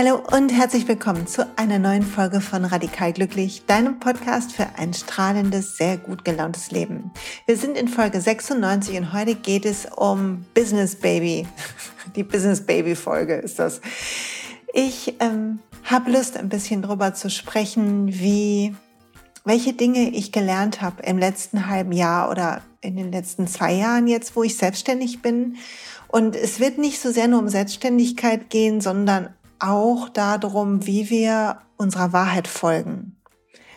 Hallo und herzlich willkommen zu einer neuen Folge von Radikal Glücklich, deinem Podcast für ein strahlendes, sehr gut gelauntes Leben. Wir sind in Folge 96 und heute geht es um Business Baby. Die Business Baby Folge ist das. Ich ähm, habe Lust, ein bisschen drüber zu sprechen, wie welche Dinge ich gelernt habe im letzten halben Jahr oder in den letzten zwei Jahren jetzt, wo ich selbstständig bin. Und es wird nicht so sehr nur um Selbstständigkeit gehen, sondern auch darum, wie wir unserer Wahrheit folgen,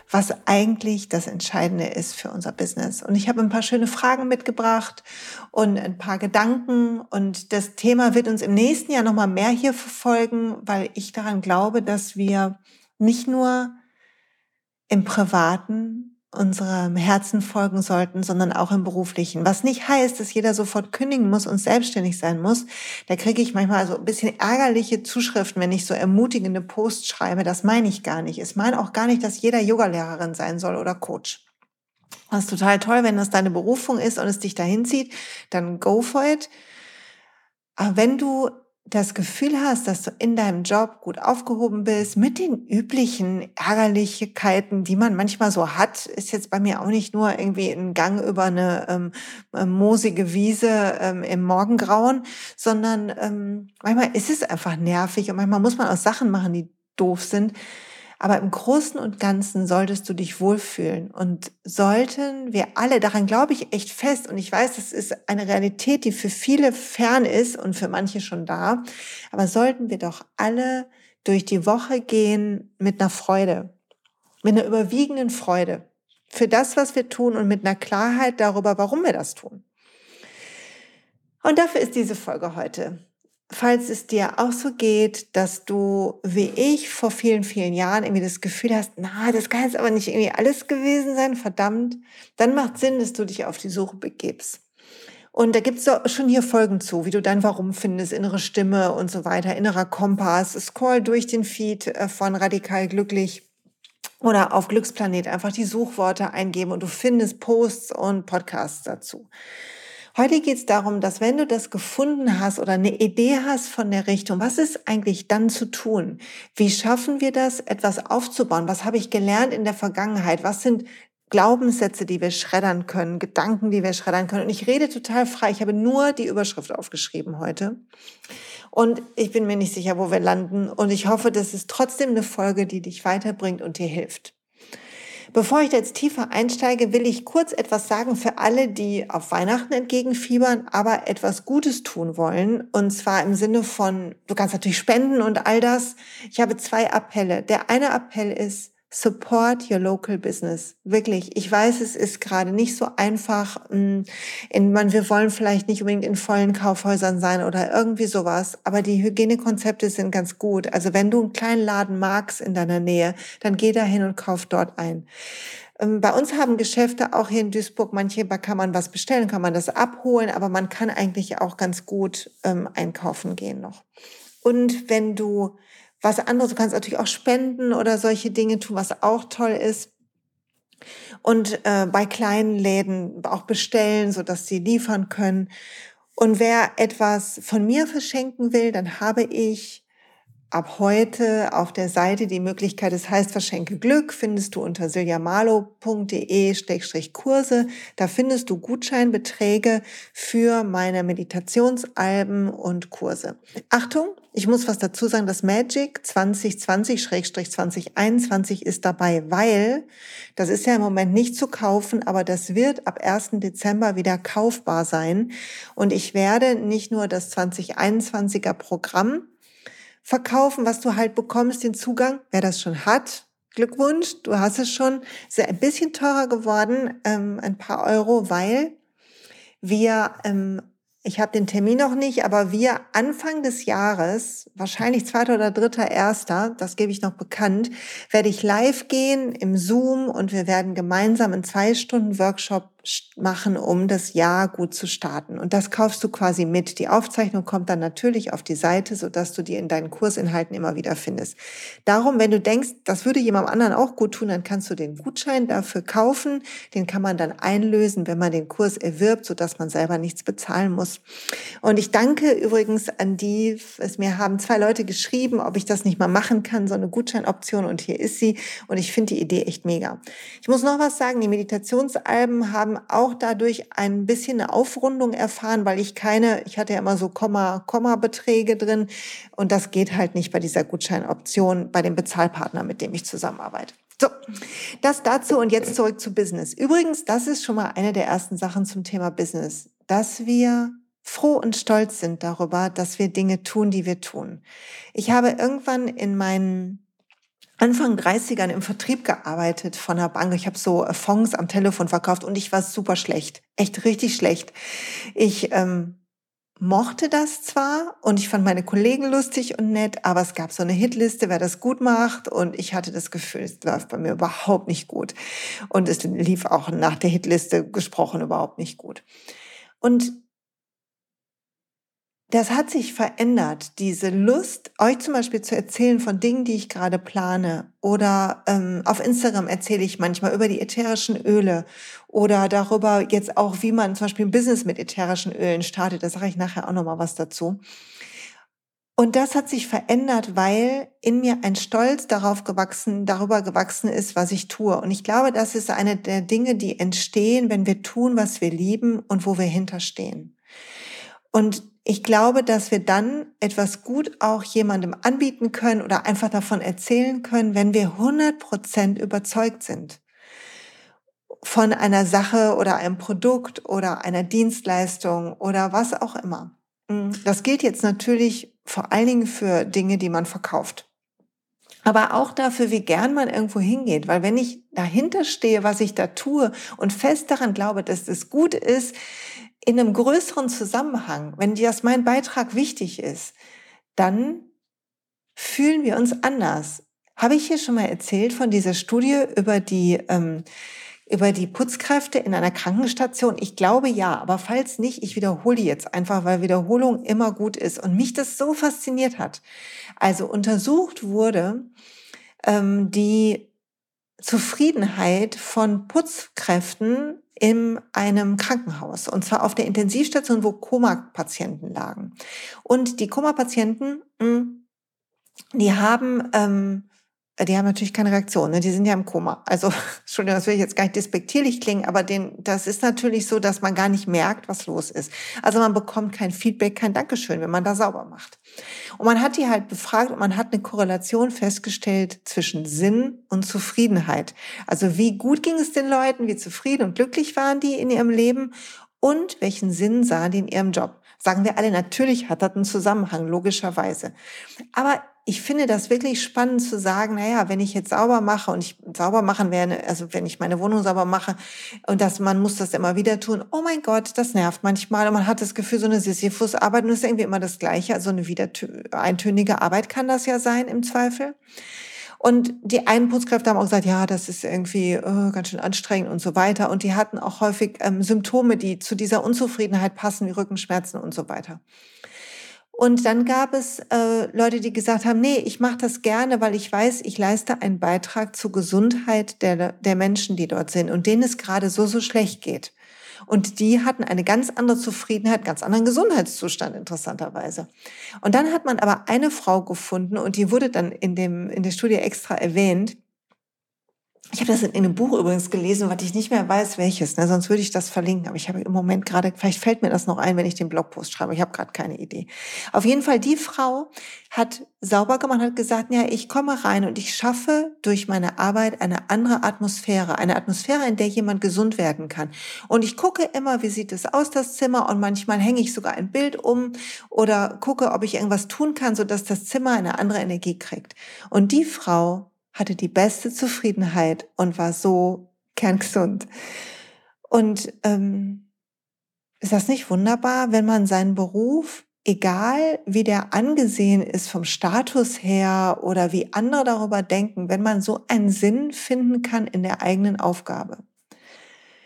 was eigentlich das Entscheidende ist für unser Business. Und ich habe ein paar schöne Fragen mitgebracht und ein paar Gedanken. Und das Thema wird uns im nächsten Jahr nochmal mehr hier verfolgen, weil ich daran glaube, dass wir nicht nur im Privaten unserem Herzen folgen sollten, sondern auch im beruflichen. Was nicht heißt, dass jeder sofort kündigen muss und selbstständig sein muss. Da kriege ich manchmal so ein bisschen ärgerliche Zuschriften, wenn ich so ermutigende Posts schreibe. Das meine ich gar nicht. Ich meine auch gar nicht, dass jeder Yogalehrerin sein soll oder Coach. Das ist total toll, wenn das deine Berufung ist und es dich dahin zieht, dann go for it. Aber wenn du das Gefühl hast, dass du in deinem Job gut aufgehoben bist, mit den üblichen Ärgerlichkeiten, die man manchmal so hat, ist jetzt bei mir auch nicht nur irgendwie ein Gang über eine ähm, äh, moosige Wiese ähm, im Morgengrauen, sondern ähm, manchmal ist es einfach nervig und manchmal muss man auch Sachen machen, die doof sind. Aber im Großen und Ganzen solltest du dich wohlfühlen. Und sollten wir alle, daran glaube ich echt fest, und ich weiß, das ist eine Realität, die für viele fern ist und für manche schon da, aber sollten wir doch alle durch die Woche gehen mit einer Freude, mit einer überwiegenden Freude für das, was wir tun und mit einer Klarheit darüber, warum wir das tun. Und dafür ist diese Folge heute falls es dir auch so geht, dass du, wie ich, vor vielen, vielen Jahren irgendwie das Gefühl hast, na, das kann jetzt aber nicht irgendwie alles gewesen sein, verdammt, dann macht Sinn, dass du dich auf die Suche begibst. Und da gibt's doch schon hier Folgen zu, wie du dein Warum findest, innere Stimme und so weiter, innerer Kompass. Scroll durch den Feed äh, von Radikal Glücklich oder auf Glücksplanet einfach die Suchworte eingeben und du findest Posts und Podcasts dazu. Heute geht es darum, dass wenn du das gefunden hast oder eine Idee hast von der Richtung, was ist eigentlich dann zu tun? Wie schaffen wir das, etwas aufzubauen? Was habe ich gelernt in der Vergangenheit? Was sind Glaubenssätze, die wir schreddern können, Gedanken, die wir schreddern können? Und ich rede total frei. Ich habe nur die Überschrift aufgeschrieben heute. Und ich bin mir nicht sicher, wo wir landen. Und ich hoffe, das ist trotzdem eine Folge, die dich weiterbringt und dir hilft. Bevor ich jetzt tiefer einsteige, will ich kurz etwas sagen für alle, die auf Weihnachten entgegenfiebern, aber etwas Gutes tun wollen. Und zwar im Sinne von, du kannst natürlich spenden und all das. Ich habe zwei Appelle. Der eine Appell ist, Support your local business. Wirklich. Ich weiß, es ist gerade nicht so einfach. Mm, in, man, wir wollen vielleicht nicht unbedingt in vollen Kaufhäusern sein oder irgendwie sowas. Aber die Hygienekonzepte sind ganz gut. Also wenn du einen kleinen Laden magst in deiner Nähe, dann geh da hin und kauf dort ein. Ähm, bei uns haben Geschäfte auch hier in Duisburg, manche kann man was bestellen, kann man das abholen, aber man kann eigentlich auch ganz gut ähm, einkaufen gehen noch. Und wenn du was anderes. Du kannst natürlich auch spenden oder solche Dinge tun, was auch toll ist. Und äh, bei kleinen Läden auch bestellen, so dass sie liefern können. Und wer etwas von mir verschenken will, dann habe ich ab heute auf der Seite die Möglichkeit, es das heißt Verschenke Glück, findest du unter siljamalo.de-Kurse. Da findest du Gutscheinbeträge für meine Meditationsalben und Kurse. Achtung, ich muss was dazu sagen, das Magic 2020-2021 ist dabei, weil das ist ja im Moment nicht zu kaufen, aber das wird ab 1. Dezember wieder kaufbar sein. Und ich werde nicht nur das 2021er Programm verkaufen, was du halt bekommst, den Zugang. Wer das schon hat, Glückwunsch, du hast es schon. Ist ja ein bisschen teurer geworden, ähm, ein paar Euro, weil wir, ähm, ich habe den Termin noch nicht, aber wir Anfang des Jahres, wahrscheinlich zweiter oder dritter, erster, das gebe ich noch bekannt, werde ich live gehen im Zoom und wir werden gemeinsam einen zwei Stunden Workshop machen, um das Jahr gut zu starten. Und das kaufst du quasi mit. Die Aufzeichnung kommt dann natürlich auf die Seite, sodass du die in deinen Kursinhalten immer wieder findest. Darum, wenn du denkst, das würde jemandem anderen auch gut tun, dann kannst du den Gutschein dafür kaufen. Den kann man dann einlösen, wenn man den Kurs erwirbt, sodass man selber nichts bezahlen muss. Und ich danke übrigens an die, es mir haben zwei Leute geschrieben, ob ich das nicht mal machen kann, so eine Gutscheinoption. Und hier ist sie. Und ich finde die Idee echt mega. Ich muss noch was sagen. Die Meditationsalben haben auch dadurch ein bisschen eine Aufrundung erfahren, weil ich keine, ich hatte ja immer so Komma, Komma-Beträge drin und das geht halt nicht bei dieser Gutscheinoption bei dem Bezahlpartner, mit dem ich zusammenarbeite. So, das dazu und jetzt zurück zu Business. Übrigens, das ist schon mal eine der ersten Sachen zum Thema Business, dass wir froh und stolz sind darüber, dass wir Dinge tun, die wir tun. Ich habe irgendwann in meinen Anfang 30ern im Vertrieb gearbeitet von einer Bank. Ich habe so äh, Fonds am Telefon verkauft und ich war super schlecht. Echt richtig schlecht. Ich ähm, mochte das zwar und ich fand meine Kollegen lustig und nett, aber es gab so eine Hitliste, wer das gut macht und ich hatte das Gefühl, es läuft bei mir überhaupt nicht gut. Und es lief auch nach der Hitliste gesprochen überhaupt nicht gut. Und das hat sich verändert, diese Lust, euch zum Beispiel zu erzählen von Dingen, die ich gerade plane. Oder ähm, auf Instagram erzähle ich manchmal über die ätherischen Öle oder darüber jetzt auch, wie man zum Beispiel ein Business mit ätherischen Ölen startet. Da sage ich nachher auch nochmal was dazu. Und das hat sich verändert, weil in mir ein Stolz darauf gewachsen, darüber gewachsen ist, was ich tue. Und ich glaube, das ist eine der Dinge, die entstehen, wenn wir tun, was wir lieben und wo wir hinterstehen. Und ich glaube, dass wir dann etwas gut auch jemandem anbieten können oder einfach davon erzählen können, wenn wir 100 Prozent überzeugt sind von einer Sache oder einem Produkt oder einer Dienstleistung oder was auch immer. Mm, das gilt jetzt natürlich vor allen Dingen für Dinge, die man verkauft. Aber auch dafür, wie gern man irgendwo hingeht. Weil wenn ich dahinter stehe, was ich da tue und fest daran glaube, dass das gut ist, in einem größeren Zusammenhang, wenn dir das mein Beitrag wichtig ist, dann fühlen wir uns anders. Habe ich hier schon mal erzählt von dieser Studie über die, ähm, über die Putzkräfte in einer Krankenstation? Ich glaube ja, aber falls nicht, ich wiederhole die jetzt einfach, weil Wiederholung immer gut ist und mich das so fasziniert hat. Also untersucht wurde ähm, die Zufriedenheit von Putzkräften in einem Krankenhaus und zwar auf der Intensivstation, wo Koma-Patienten lagen. Und die Koma-Patienten, hm, die haben ähm, die haben natürlich keine Reaktion, ne? die sind ja im Koma. Also, Entschuldigung, das will ich jetzt gar nicht despektierlich klingen, aber den, das ist natürlich so, dass man gar nicht merkt, was los ist. Also man bekommt kein Feedback, kein Dankeschön, wenn man da sauber macht. Und man hat die halt befragt und man hat eine Korrelation festgestellt zwischen Sinn und Zufriedenheit. Also wie gut ging es den Leuten, wie zufrieden und glücklich waren die in ihrem Leben und welchen Sinn sahen die in ihrem Job. Sagen wir alle, natürlich hat das einen Zusammenhang, logischerweise. Aber ich finde das wirklich spannend zu sagen, naja, wenn ich jetzt sauber mache und ich sauber machen werde, also wenn ich meine Wohnung sauber mache und dass man muss das immer wieder tun, oh mein Gott, das nervt manchmal und man hat das Gefühl, so eine Sisyphus-Arbeit ist irgendwie immer das Gleiche, also eine wieder eintönige Arbeit kann das ja sein im Zweifel. Und die einen Putzkräfte haben auch gesagt, ja, das ist irgendwie oh, ganz schön anstrengend und so weiter. Und die hatten auch häufig ähm, Symptome, die zu dieser Unzufriedenheit passen, wie Rückenschmerzen und so weiter. Und dann gab es äh, Leute, die gesagt haben, nee, ich mache das gerne, weil ich weiß, ich leiste einen Beitrag zur Gesundheit der, der Menschen, die dort sind und denen es gerade so, so schlecht geht. Und die hatten eine ganz andere Zufriedenheit, ganz anderen Gesundheitszustand, interessanterweise. Und dann hat man aber eine Frau gefunden und die wurde dann in, dem, in der Studie extra erwähnt, ich habe das in einem Buch übrigens gelesen, was ich nicht mehr weiß, welches, ne? sonst würde ich das verlinken. Aber ich habe im Moment gerade, vielleicht fällt mir das noch ein, wenn ich den Blogpost schreibe. Ich habe gerade keine Idee. Auf jeden Fall, die Frau hat sauber gemacht, hat gesagt, ja, ich komme rein und ich schaffe durch meine Arbeit eine andere Atmosphäre, eine Atmosphäre, in der jemand gesund werden kann. Und ich gucke immer, wie sieht es aus, das Zimmer, und manchmal hänge ich sogar ein Bild um oder gucke, ob ich irgendwas tun kann, sodass das Zimmer eine andere Energie kriegt. Und die Frau hatte die beste Zufriedenheit und war so kerngesund. Und ähm, ist das nicht wunderbar, wenn man seinen Beruf, egal wie der angesehen ist vom Status her oder wie andere darüber denken, wenn man so einen Sinn finden kann in der eigenen Aufgabe?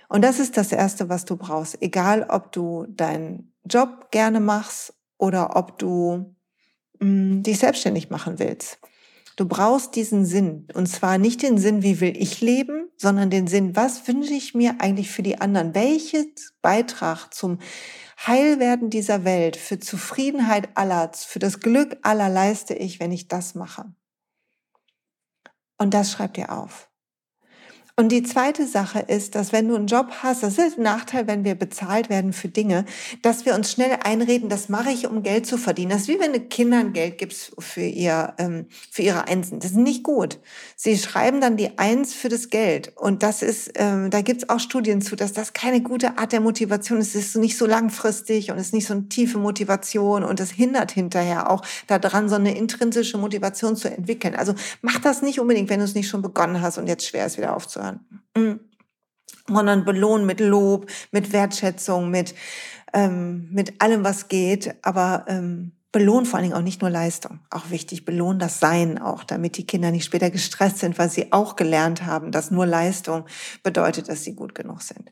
Und das ist das Erste, was du brauchst. Egal, ob du deinen Job gerne machst oder ob du mh, mm, dich selbstständig machen willst. Du brauchst diesen Sinn. Und zwar nicht den Sinn, wie will ich leben, sondern den Sinn, was wünsche ich mir eigentlich für die anderen? Welches Beitrag zum Heilwerden dieser Welt, für Zufriedenheit aller, für das Glück aller leiste ich, wenn ich das mache? Und das schreibt ihr auf. Und die zweite Sache ist, dass wenn du einen Job hast, das ist ein Nachteil, wenn wir bezahlt werden für Dinge, dass wir uns schnell einreden, das mache ich, um Geld zu verdienen. Das ist wie wenn du Kindern Geld gibst für, ihr, ähm, für ihre Einsen. Das ist nicht gut. Sie schreiben dann die Eins für das Geld. Und das ist, ähm, da gibt es auch Studien zu, dass das keine gute Art der Motivation ist. Es ist nicht so langfristig und es ist nicht so eine tiefe Motivation und es hindert hinterher auch daran, so eine intrinsische Motivation zu entwickeln. Also mach das nicht unbedingt, wenn du es nicht schon begonnen hast und jetzt schwer ist, wieder aufzuhören hören. Mhm. Sondern belohnen mit Lob, mit Wertschätzung, mit, ähm, mit allem, was geht. Aber ähm, belohnen vor allen Dingen auch nicht nur Leistung. Auch wichtig, belohnen das Sein auch, damit die Kinder nicht später gestresst sind, weil sie auch gelernt haben, dass nur Leistung bedeutet, dass sie gut genug sind.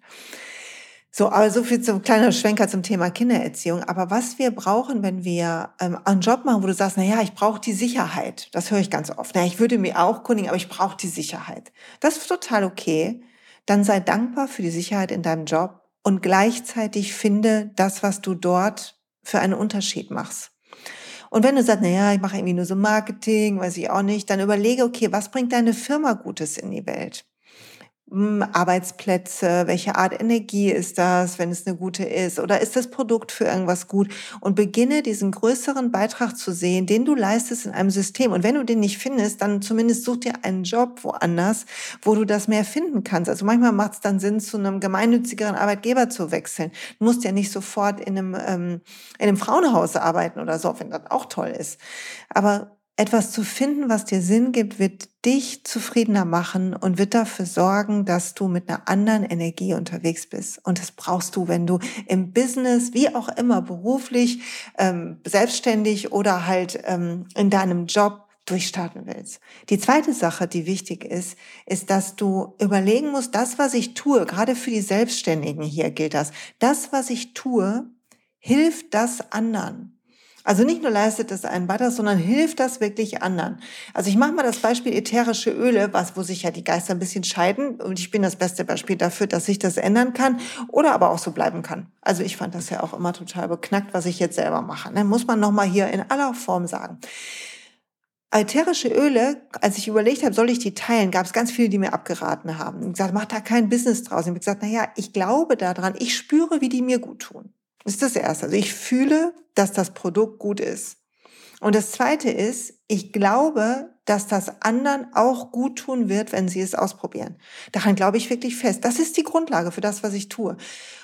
So, aber so viel zum kleiner Schwenker zum Thema Kindererziehung. Aber was wir brauchen, wenn wir ähm, einen Job machen, wo du sagst, na ja, ich brauche die Sicherheit. Das höre ich ganz oft. Na, ich würde mir auch kundigen, aber ich brauche die Sicherheit. Das ist total okay. Dann sei dankbar für die Sicherheit in deinem Job und gleichzeitig finde das, was du dort für einen Unterschied machst. Und wenn du sagst, na ja, ich mache irgendwie nur so Marketing, weiß ich auch nicht, dann überlege, okay, was bringt deine Firma Gutes in die Welt? Hm, Arbeitsplätze, welche Art Energie ist das, wenn es eine gute ist, oder ist das Produkt für irgendwas gut? Und beginne diesen größeren Beitrag zu sehen, den du leistest in einem System. Und wenn du den nicht findest, dann zumindest such dir einen Job woanders, wo du das mehr finden kannst. Also manchmal macht es dann Sinn, zu einem gemeinnützigeren Arbeitgeber zu wechseln. Du musst ja nicht sofort in einem, ähm, in einem Frauenhaus arbeiten oder so, wenn das auch toll ist. Aber etwas zu finden, was dir Sinn gibt, wird dich zufriedener machen und wird dafür sorgen, dass du mit einer anderen Energie unterwegs bist. Und das brauchst du, wenn du im Business, wie auch immer, beruflich, ähm, selbstständig oder halt ähm, in deinem Job durchstarten willst. Die zweite Sache, die wichtig ist, ist, dass du überlegen musst, das, was ich tue, gerade für die Selbstständigen hier gilt das, das, was ich tue, hilft das anderen. Also nicht nur leistet es einen weiter, sondern hilft das wirklich anderen. Also ich mache mal das Beispiel ätherische Öle, was, wo sich ja die Geister ein bisschen scheiden. Und ich bin das beste Beispiel dafür, dass sich das ändern kann oder aber auch so bleiben kann. Also ich fand das ja auch immer total beknackt, was ich jetzt selber mache. Ne? Muss man nochmal hier in aller Form sagen. Ätherische Öle, als ich überlegt habe, soll ich die teilen, gab es ganz viele, die mir abgeraten haben. Und gesagt, mach da kein Business draus. Ich habe gesagt, na ja, ich glaube daran, ich spüre, wie die mir gut tun. Das ist das Erste. Also ich fühle, dass das Produkt gut ist. Und das Zweite ist, ich glaube, dass das anderen auch gut tun wird, wenn sie es ausprobieren. Daran glaube ich wirklich fest. Das ist die Grundlage für das, was ich tue.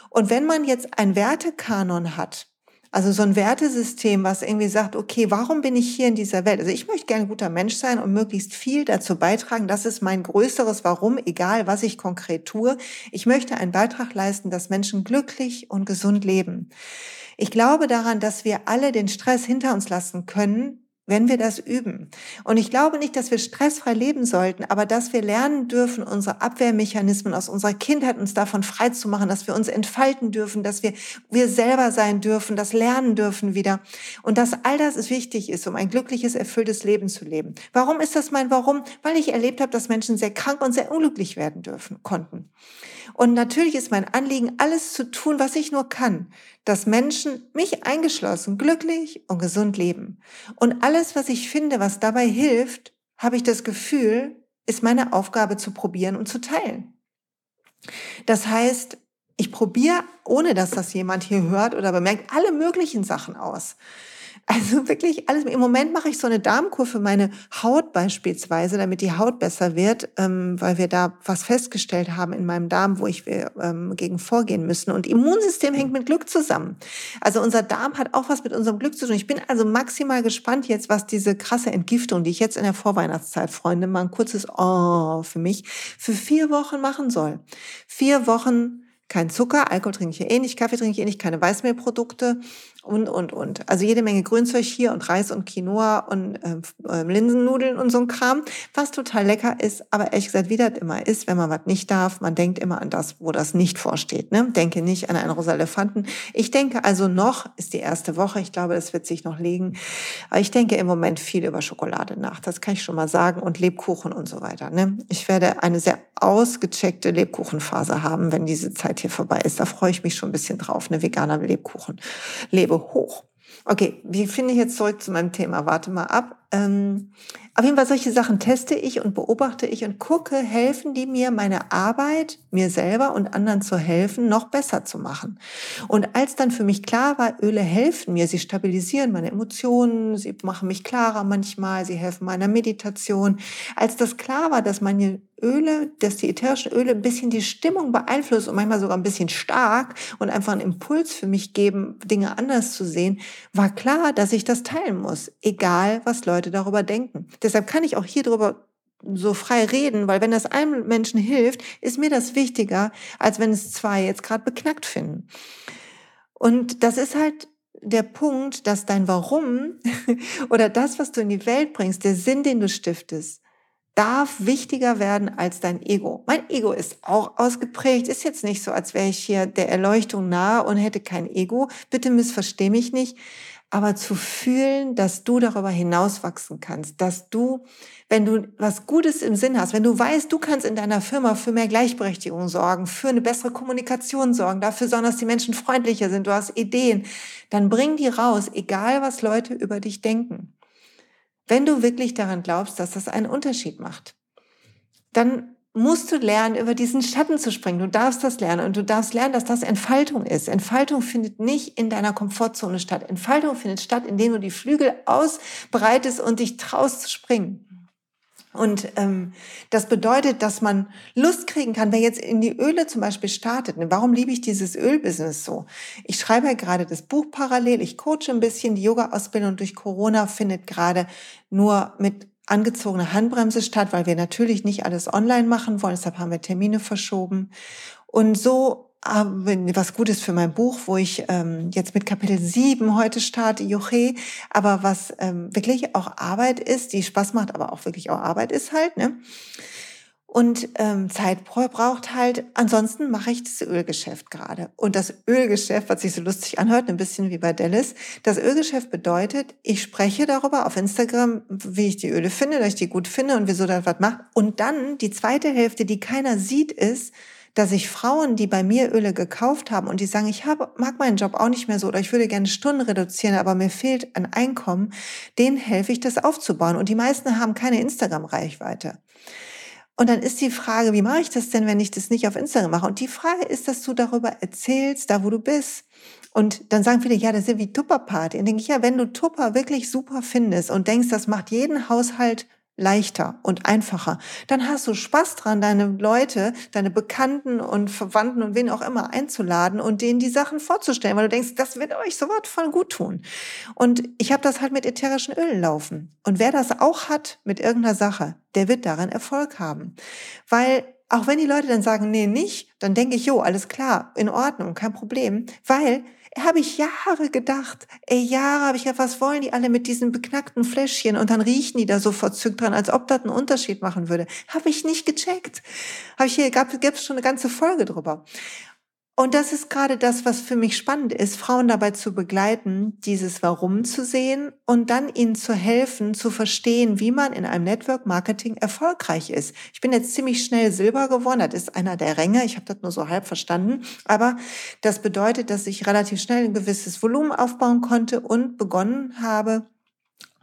Und wenn man jetzt ein Wertekanon hat, also so ein Wertesystem, was irgendwie sagt, okay, warum bin ich hier in dieser Welt? Also ich möchte gerne ein guter Mensch sein und möglichst viel dazu beitragen. Das ist mein größeres Warum, egal was ich konkret tue. Ich möchte einen Beitrag leisten, dass Menschen glücklich und gesund leben. Ich glaube daran, dass wir alle den Stress hinter uns lassen können, wenn wir das üben. Und ich glaube nicht, dass wir stressfrei leben sollten, aber dass wir lernen dürfen, unsere Abwehrmechanismen aus unserer Kindheit uns davon frei zu machen, dass wir uns entfalten dürfen, dass wir wir selber sein dürfen, das lernen dürfen wieder. Und dass all das wichtig ist, um ein glückliches, erfülltes Leben zu leben. Warum ist das mein Warum? Weil ich erlebt habe, dass Menschen sehr krank und sehr unglücklich werden dürfen, konnten. Und natürlich ist mein Anliegen, alles zu tun, was ich nur kann, dass Menschen, mich eingeschlossen, glücklich und gesund leben. Und alles, was ich finde, was dabei hilft, habe ich das Gefühl, ist meine Aufgabe zu probieren und zu teilen. Das heißt, ich probiere, ohne dass das jemand hier hört oder bemerkt, alle möglichen Sachen aus. Also wirklich alles. Im Moment mache ich so eine Darmkur für meine Haut beispielsweise, damit die Haut besser wird, ähm, weil wir da was festgestellt haben in meinem Darm, wo ich ähm, gegen vorgehen müssen. Und Immunsystem hängt mit Glück zusammen. Also unser Darm hat auch was mit unserem Glück zu tun. Ich bin also maximal gespannt jetzt, was diese krasse Entgiftung, die ich jetzt in der Vorweihnachtszeit, Freunde, mal ein kurzes Oh für mich, für vier Wochen machen soll. Vier Wochen kein Zucker, Alkohol trinke ich eh nicht, Kaffee trinke ich eh nicht, keine Weißmehlprodukte und, und, und. Also jede Menge Grünzeug hier und Reis und Quinoa und äh, Linsennudeln und so ein Kram, was total lecker ist, aber ehrlich gesagt, wie das immer ist, wenn man was nicht darf, man denkt immer an das, wo das nicht vorsteht. Ne? Denke nicht an einen rosa Elefanten. Ich denke also noch, ist die erste Woche, ich glaube, das wird sich noch legen, aber ich denke im Moment viel über Schokolade nach, das kann ich schon mal sagen, und Lebkuchen und so weiter. Ne? Ich werde eine sehr ausgecheckte Lebkuchenphase haben, wenn diese Zeit hier vorbei ist. Da freue ich mich schon ein bisschen drauf, eine veganer Lebkuchen. Lebe hoch. Okay, wie finde ich jetzt zurück zu meinem Thema? Warte mal ab. Ähm, auf jeden Fall solche Sachen teste ich und beobachte ich und gucke, helfen die mir, meine Arbeit, mir selber und anderen zu helfen, noch besser zu machen. Und als dann für mich klar war, Öle helfen mir, sie stabilisieren meine Emotionen, sie machen mich klarer manchmal, sie helfen meiner Meditation. Als das klar war, dass meine Öle, dass die ätherischen Öle ein bisschen die Stimmung beeinflussen und manchmal sogar ein bisschen stark und einfach einen Impuls für mich geben, Dinge anders zu sehen, war klar, dass ich das teilen muss, egal was Leute darüber denken. Deshalb kann ich auch hier drüber so frei reden, weil wenn das einem Menschen hilft, ist mir das wichtiger, als wenn es zwei jetzt gerade beknackt finden. Und das ist halt der Punkt, dass dein Warum oder das, was du in die Welt bringst, der Sinn, den du stiftest, darf wichtiger werden als dein Ego. Mein Ego ist auch ausgeprägt. Ist jetzt nicht so, als wäre ich hier der Erleuchtung nahe und hätte kein Ego. Bitte missversteh mich nicht aber zu fühlen, dass du darüber hinauswachsen kannst, dass du, wenn du was Gutes im Sinn hast, wenn du weißt, du kannst in deiner Firma für mehr Gleichberechtigung sorgen, für eine bessere Kommunikation sorgen, dafür sorgen, dass die Menschen freundlicher sind, du hast Ideen, dann bring die raus, egal was Leute über dich denken. Wenn du wirklich daran glaubst, dass das einen Unterschied macht, dann musst du lernen, über diesen Schatten zu springen. Du darfst das lernen und du darfst lernen, dass das Entfaltung ist. Entfaltung findet nicht in deiner Komfortzone statt. Entfaltung findet statt, indem du die Flügel ausbreitest und dich traust zu springen. Und ähm, das bedeutet, dass man Lust kriegen kann, wer jetzt in die Öle zum Beispiel startet. Ne? Warum liebe ich dieses Ölbusiness so? Ich schreibe ja gerade das Buch parallel, ich coache ein bisschen, die Yoga-Ausbildung durch Corona findet gerade nur mit angezogene Handbremse statt, weil wir natürlich nicht alles online machen wollen. Deshalb haben wir Termine verschoben. Und so was Gutes für mein Buch, wo ich ähm, jetzt mit Kapitel 7 heute starte, Joche, aber was ähm, wirklich auch Arbeit ist, die Spaß macht, aber auch wirklich auch Arbeit ist halt, ne? Und ähm, Zeit braucht halt. Ansonsten mache ich das Ölgeschäft gerade. Und das Ölgeschäft, was sich so lustig anhört, ein bisschen wie bei Dallas, das Ölgeschäft bedeutet, ich spreche darüber auf Instagram, wie ich die Öle finde, dass ich die gut finde und wieso das was macht. Und dann die zweite Hälfte, die keiner sieht, ist, dass ich Frauen, die bei mir Öle gekauft haben und die sagen, ich habe, mag meinen Job auch nicht mehr so oder ich würde gerne Stunden reduzieren, aber mir fehlt ein Einkommen, denen helfe ich, das aufzubauen. Und die meisten haben keine Instagram-Reichweite. Und dann ist die Frage, wie mache ich das denn, wenn ich das nicht auf Instagram mache? Und die Frage ist, dass du darüber erzählst, da wo du bist. Und dann sagen viele, ja, das ist ja wie Tupper-Party. Und denke ich, ja, wenn du Tupper wirklich super findest und denkst, das macht jeden Haushalt leichter und einfacher. Dann hast du Spaß dran, deine Leute, deine Bekannten und Verwandten und wen auch immer einzuladen und denen die Sachen vorzustellen, weil du denkst, das wird euch so was von gut tun. Und ich habe das halt mit ätherischen Ölen laufen. Und wer das auch hat mit irgendeiner Sache, der wird daran Erfolg haben. Weil auch wenn die Leute dann sagen, nee, nicht, dann denke ich, jo, alles klar, in Ordnung, kein Problem, weil habe ich Jahre gedacht, ey, Jahre habe ich gedacht, was wollen die alle mit diesen beknackten Fläschchen und dann riechen die da so verzückt dran, als ob das einen Unterschied machen würde. Habe ich nicht gecheckt. Habe ich hier, gab es schon eine ganze Folge drüber. Und das ist gerade das, was für mich spannend ist, Frauen dabei zu begleiten, dieses Warum zu sehen und dann ihnen zu helfen, zu verstehen, wie man in einem Network Marketing erfolgreich ist. Ich bin jetzt ziemlich schnell Silber geworden, das ist einer der Ränge, ich habe das nur so halb verstanden, aber das bedeutet, dass ich relativ schnell ein gewisses Volumen aufbauen konnte und begonnen habe,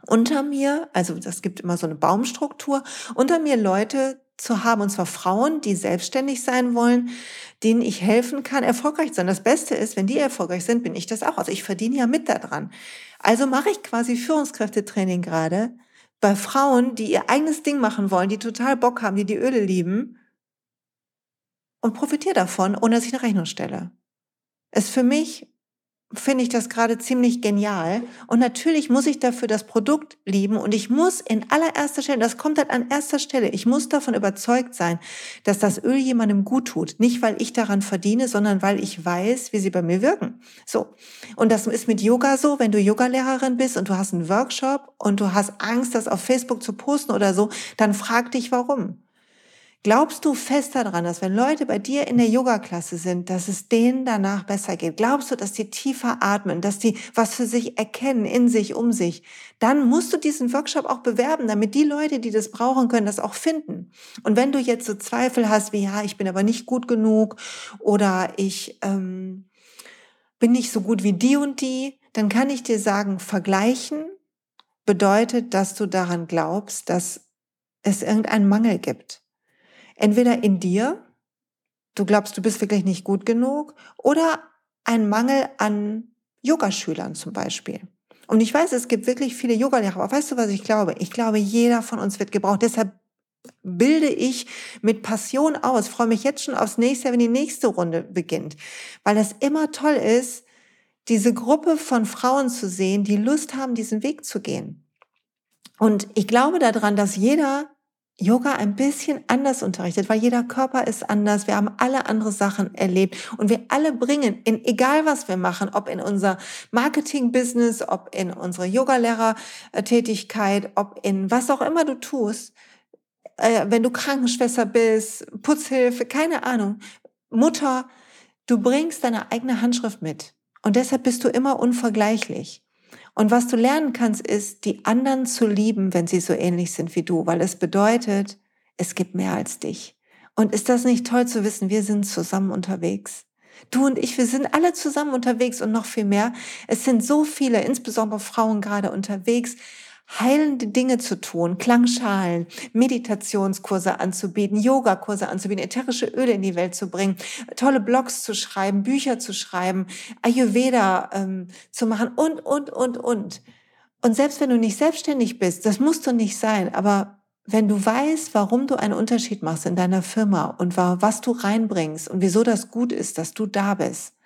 unter mir, also das gibt immer so eine Baumstruktur, unter mir Leute zu haben, und zwar Frauen, die selbstständig sein wollen, denen ich helfen kann, erfolgreich zu sein. Das Beste ist, wenn die erfolgreich sind, bin ich das auch. Also ich verdiene ja mit daran. Also mache ich quasi Führungskräftetraining gerade bei Frauen, die ihr eigenes Ding machen wollen, die total Bock haben, die die Öle lieben und profitiere davon, ohne dass ich eine Rechnung stelle. Ist für mich finde ich das gerade ziemlich genial. Und natürlich muss ich dafür das Produkt lieben und ich muss in allererster Stelle, das kommt halt an erster Stelle, ich muss davon überzeugt sein, dass das Öl jemandem gut tut. Nicht, weil ich daran verdiene, sondern weil ich weiß, wie sie bei mir wirken. So. Und das ist mit Yoga so, wenn du Yogalehrerin bist und du hast einen Workshop und du hast Angst, das auf Facebook zu posten oder so, dann frag dich warum. Glaubst du fest daran, dass wenn Leute bei dir in der Yoga-Klasse sind, dass es denen danach besser geht? Glaubst du, dass die tiefer atmen, dass die was für sich erkennen, in sich, um sich? Dann musst du diesen Workshop auch bewerben, damit die Leute, die das brauchen können, das auch finden. Und wenn du jetzt so Zweifel hast, wie ja, ich bin aber nicht gut genug oder ich ähm, bin nicht so gut wie die und die, dann kann ich dir sagen, vergleichen bedeutet, dass du daran glaubst, dass es irgendeinen Mangel gibt. Entweder in dir, du glaubst, du bist wirklich nicht gut genug, oder ein Mangel an Yogaschülern zum Beispiel. Und ich weiß, es gibt wirklich viele Yogalehrer, aber weißt du, was ich glaube? Ich glaube, jeder von uns wird gebraucht. Deshalb bilde ich mit Passion aus, freue mich jetzt schon aufs nächste Jahr, wenn die nächste Runde beginnt, weil es immer toll ist, diese Gruppe von Frauen zu sehen, die Lust haben, diesen Weg zu gehen. Und ich glaube daran, dass jeder Yoga ein bisschen anders unterrichtet, weil jeder Körper ist anders. Wir haben alle andere Sachen erlebt und wir alle bringen, in egal was wir machen, ob in unser Marketing-Business, ob in unsere Yogalehrertätigkeit, ob in was auch immer du tust, äh, wenn du Krankenschwester bist, Putzhilfe, keine Ahnung, Mutter, du bringst deine eigene Handschrift mit und deshalb bist du immer unvergleichlich. Und was du lernen kannst, ist, die anderen zu lieben, wenn sie so ähnlich sind wie du, weil es bedeutet, es gibt mehr als dich. Und ist das nicht toll zu wissen, wir sind zusammen unterwegs? Du und ich, wir sind alle zusammen unterwegs und noch viel mehr. Es sind so viele, insbesondere Frauen gerade unterwegs, heilende Dinge zu tun, Klangschalen, Meditationskurse anzubieten, Yogakurse anzubieten, ätherische Öle in die Welt zu bringen, tolle Blogs zu schreiben, Bücher zu schreiben, Ayurveda ähm, zu machen und, und, und, und. Und selbst wenn du nicht selbstständig bist, das musst du nicht sein, aber wenn du weißt, warum du einen Unterschied machst in deiner Firma und was du reinbringst und wieso das gut ist, dass du da bist,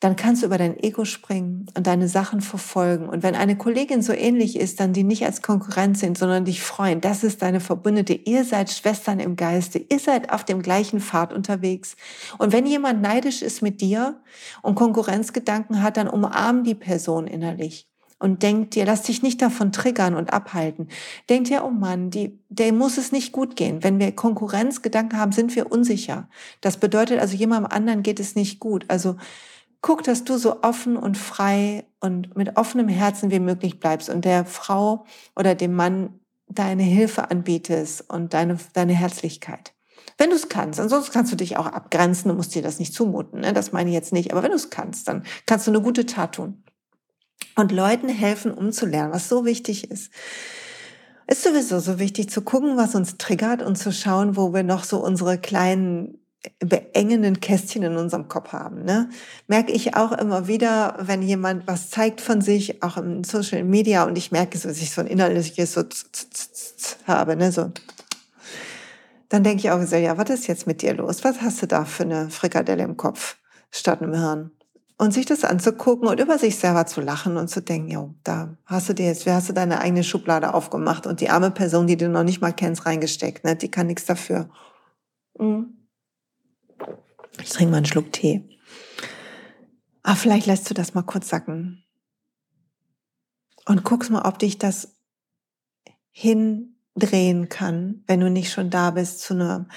dann kannst du über dein Ego springen und deine Sachen verfolgen. Und wenn eine Kollegin so ähnlich ist, dann die nicht als Konkurrenz sind, sondern dich freuen, das ist deine Verbündete. Ihr seid Schwestern im Geiste. Ihr seid auf dem gleichen Pfad unterwegs. Und wenn jemand neidisch ist mit dir und Konkurrenzgedanken hat, dann umarm die Person innerlich und denk dir, lass dich nicht davon triggern und abhalten. Denk dir, oh Mann, die, der muss es nicht gut gehen. Wenn wir Konkurrenzgedanken haben, sind wir unsicher. Das bedeutet also, jemandem anderen geht es nicht gut. Also, guck, dass du so offen und frei und mit offenem Herzen wie möglich bleibst und der Frau oder dem Mann deine Hilfe anbietest und deine, deine Herzlichkeit. Wenn du es kannst, ansonsten kannst du dich auch abgrenzen, du musst dir das nicht zumuten, ne? das meine ich jetzt nicht, aber wenn du es kannst, dann kannst du eine gute Tat tun. Und Leuten helfen, um zu lernen, was so wichtig ist. Ist sowieso so wichtig zu gucken, was uns triggert und zu schauen, wo wir noch so unsere kleinen beengenden Kästchen in unserem Kopf haben. Ne? Merke ich auch immer wieder, wenn jemand was zeigt von sich, auch im Social Media, und ich merke dass ich so ein innerliches so habe, ne? so. Dann denke ich auch so, ja, was ist jetzt mit dir los? Was hast du da für eine Frikadelle im Kopf statt im Hirn? Und sich das anzugucken und über sich selber zu lachen und zu denken, jo, da hast du dir jetzt, wer hast du deine eigene Schublade aufgemacht und die arme Person, die du noch nicht mal kennst, reingesteckt, ne? Die kann nichts dafür. Mhm. Ich trinke mal einen Schluck Tee. Ah, vielleicht lässt du das mal kurz sacken. Und guckst mal, ob dich das hindrehen kann, wenn du nicht schon da bist, zu einem,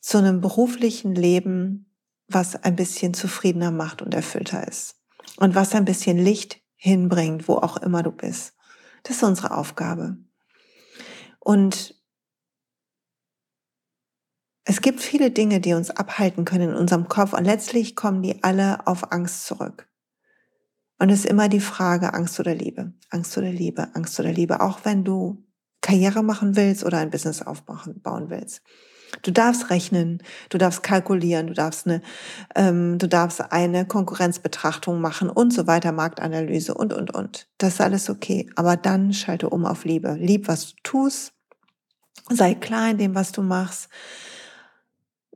zu einem beruflichen Leben, was ein bisschen zufriedener macht und erfüllter ist. Und was ein bisschen Licht hinbringt, wo auch immer du bist. Das ist unsere Aufgabe. Und es gibt viele Dinge, die uns abhalten können in unserem Kopf und letztlich kommen die alle auf Angst zurück. Und es ist immer die Frage Angst oder Liebe, Angst oder Liebe, Angst oder Liebe, auch wenn du Karriere machen willst oder ein Business aufbauen willst. Du darfst rechnen, du darfst kalkulieren, du darfst eine, ähm, du darfst eine Konkurrenzbetrachtung machen und so weiter, Marktanalyse und und und. Das ist alles okay. Aber dann schalte um auf Liebe. Lieb, was du tust. Sei klar in dem, was du machst.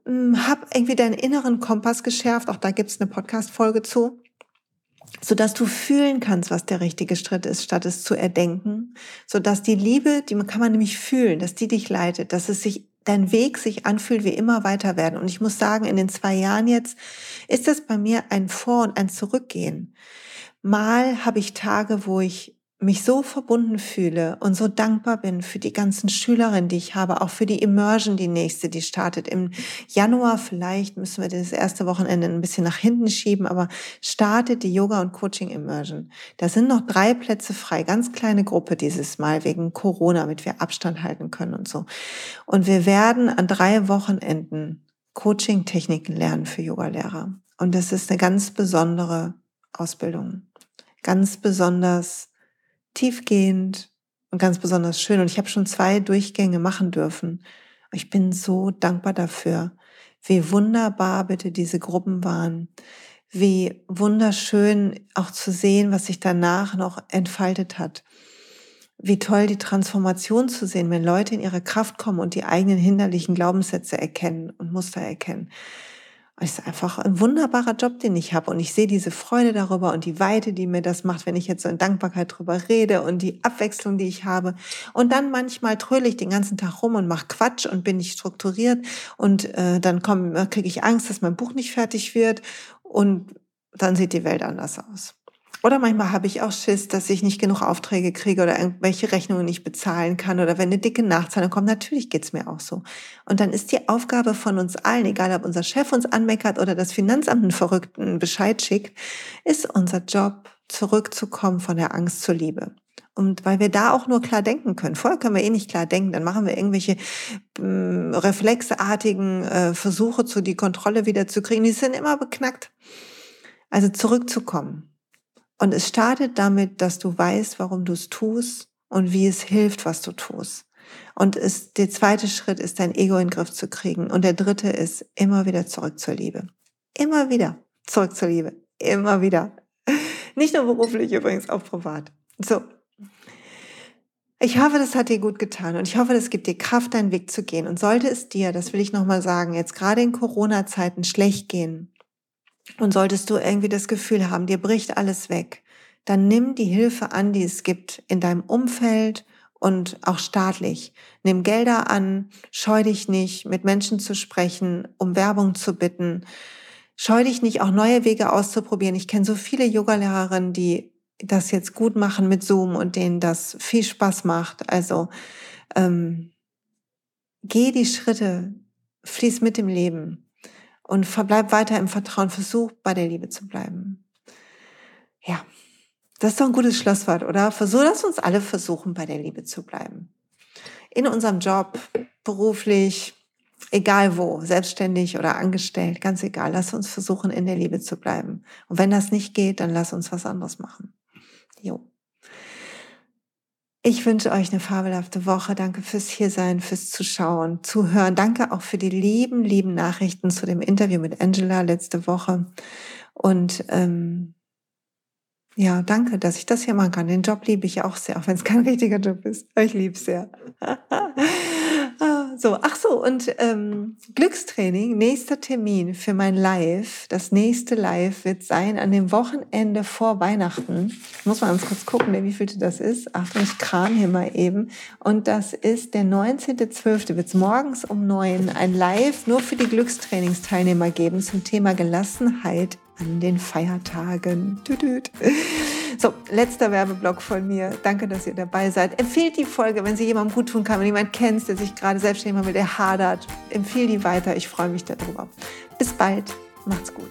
Hm, hab irgendwie deinen inneren Kompass geschärft. Auch da gibt's eine Podcast-Folge zu. sodass du fühlen kannst, was der richtige Schritt ist, statt es zu erdenken, sodass die Liebe, die kann man nämlich fühlen, dass die dich leitet, dass es sich dein Weg sich anfühlt wie immer weiter werden. Und ich muss sagen, in den zwei Jahren jetzt ist das bei mir ein Vor- und ein Zurückgehen. Mal habe ich Tage, wo ich mich so verbunden fühle und so dankbar bin für die ganzen Schülerinnen, die ich habe, auch für die Immersion, die nächste, die startet im Januar. Vielleicht müssen wir das erste Wochenende ein bisschen nach hinten schieben, aber startet die Yoga und Coaching Immersion. Da sind noch drei Plätze frei, ganz kleine Gruppe dieses Mal wegen Corona, damit wir Abstand halten können und so. Und wir werden an drei Wochenenden Coaching-Techniken lernen für Yogalehrer. Und das ist eine ganz besondere Ausbildung. Ganz besonders tiefgehend und ganz besonders schön. Und ich habe schon zwei Durchgänge machen dürfen. Ich bin so dankbar dafür, wie wunderbar bitte diese Gruppen waren, wie wunderschön auch zu sehen, was sich danach noch entfaltet hat. Wie toll die Transformation zu sehen, wenn Leute in ihre Kraft kommen und die eigenen hinderlichen Glaubenssätze erkennen und Muster erkennen. Es ist einfach ein wunderbarer Job, den ich habe. Und ich sehe diese Freude darüber und die Weite, die mir das macht, wenn ich jetzt so in Dankbarkeit drüber rede und die Abwechslung, die ich habe. Und dann manchmal tröle ich den ganzen Tag rum und mache Quatsch und bin nicht strukturiert. Und äh, dann kriege ich Angst, dass mein Buch nicht fertig wird. Und dann sieht die Welt anders aus. Oder manchmal habe ich auch Schiss, dass ich nicht genug Aufträge kriege oder irgendwelche Rechnungen nicht bezahlen kann oder wenn eine dicke Nachzahlung kommt. Natürlich geht's mir auch so. Und dann ist die Aufgabe von uns allen, egal ob unser Chef uns anmeckert oder das Finanzamt einen verrückten Bescheid schickt, ist unser Job, zurückzukommen von der Angst zur Liebe. Und weil wir da auch nur klar denken können. Vorher können wir eh nicht klar denken, dann machen wir irgendwelche äh, reflexartigen äh, Versuche, zu die Kontrolle wieder zu kriegen. Die sind immer beknackt. Also zurückzukommen und es startet damit, dass du weißt, warum du es tust und wie es hilft, was du tust. Und es, der zweite Schritt ist, dein Ego in den Griff zu kriegen. Und der dritte ist, immer wieder zurück zur Liebe. Immer wieder zurück zur Liebe. Immer wieder. Nicht nur beruflich übrigens, auch privat. So. Ich hoffe, das hat dir gut getan und ich hoffe, das gibt dir Kraft, deinen Weg zu gehen. Und sollte es dir, das will ich nochmal sagen, jetzt gerade in Corona-Zeiten schlecht gehen, und solltest du irgendwie das Gefühl haben, dir bricht alles weg, dann nimm die Hilfe an, die es gibt in deinem Umfeld und auch staatlich. Nimm Gelder an, scheu dich nicht, mit Menschen zu sprechen, um Werbung zu bitten. Scheu dich nicht, auch neue Wege auszuprobieren. Ich kenne so viele Yogalehrerinnen, die das jetzt gut machen mit Zoom und denen das viel Spaß macht. Also ähm, geh die Schritte, fließ mit dem Leben und verbleib weiter im Vertrauen, versuch bei der Liebe zu bleiben. Ja, das ist doch ein gutes Schlusswort, oder? Versuch, lass uns alle versuchen, bei der Liebe zu bleiben. In unserem Job, beruflich, egal wo, selbstständig oder angestellt, ganz egal, lass uns versuchen, in der Liebe zu bleiben. Und wenn das nicht geht, dann lass uns was anderes machen. Jo. Ich wünsche euch eine fabelhafte Woche. Danke fürs Hiersein, fürs Zuschauen, Zuhören. Danke auch für die lieben, lieben Nachrichten zu dem Interview mit Angela letzte Woche. Und ähm, ja, danke, dass ich das hier machen kann. Den Job liebe ich auch sehr, auch wenn es kein richtiger Job ist. Ich liebe es sehr. So, ach so, und ähm, Glückstraining, nächster Termin für mein Live. Das nächste Live wird sein an dem Wochenende vor Weihnachten. Muss mal ganz kurz gucken, wie viel das ist. Achtung, ich kram hier mal eben. Und das ist der 19.12. wird es morgens um neun ein Live nur für die Glückstrainingsteilnehmer geben zum Thema Gelassenheit an den Feiertagen. Tütüt. So, letzter Werbeblock von mir. Danke, dass ihr dabei seid. Empfehlt die Folge, wenn sie jemandem gut tun kann, wenn jemand kennt, der sich gerade selbstständig mit der hadert. Empfehl die weiter. Ich freue mich darüber. Bis bald. Macht's gut.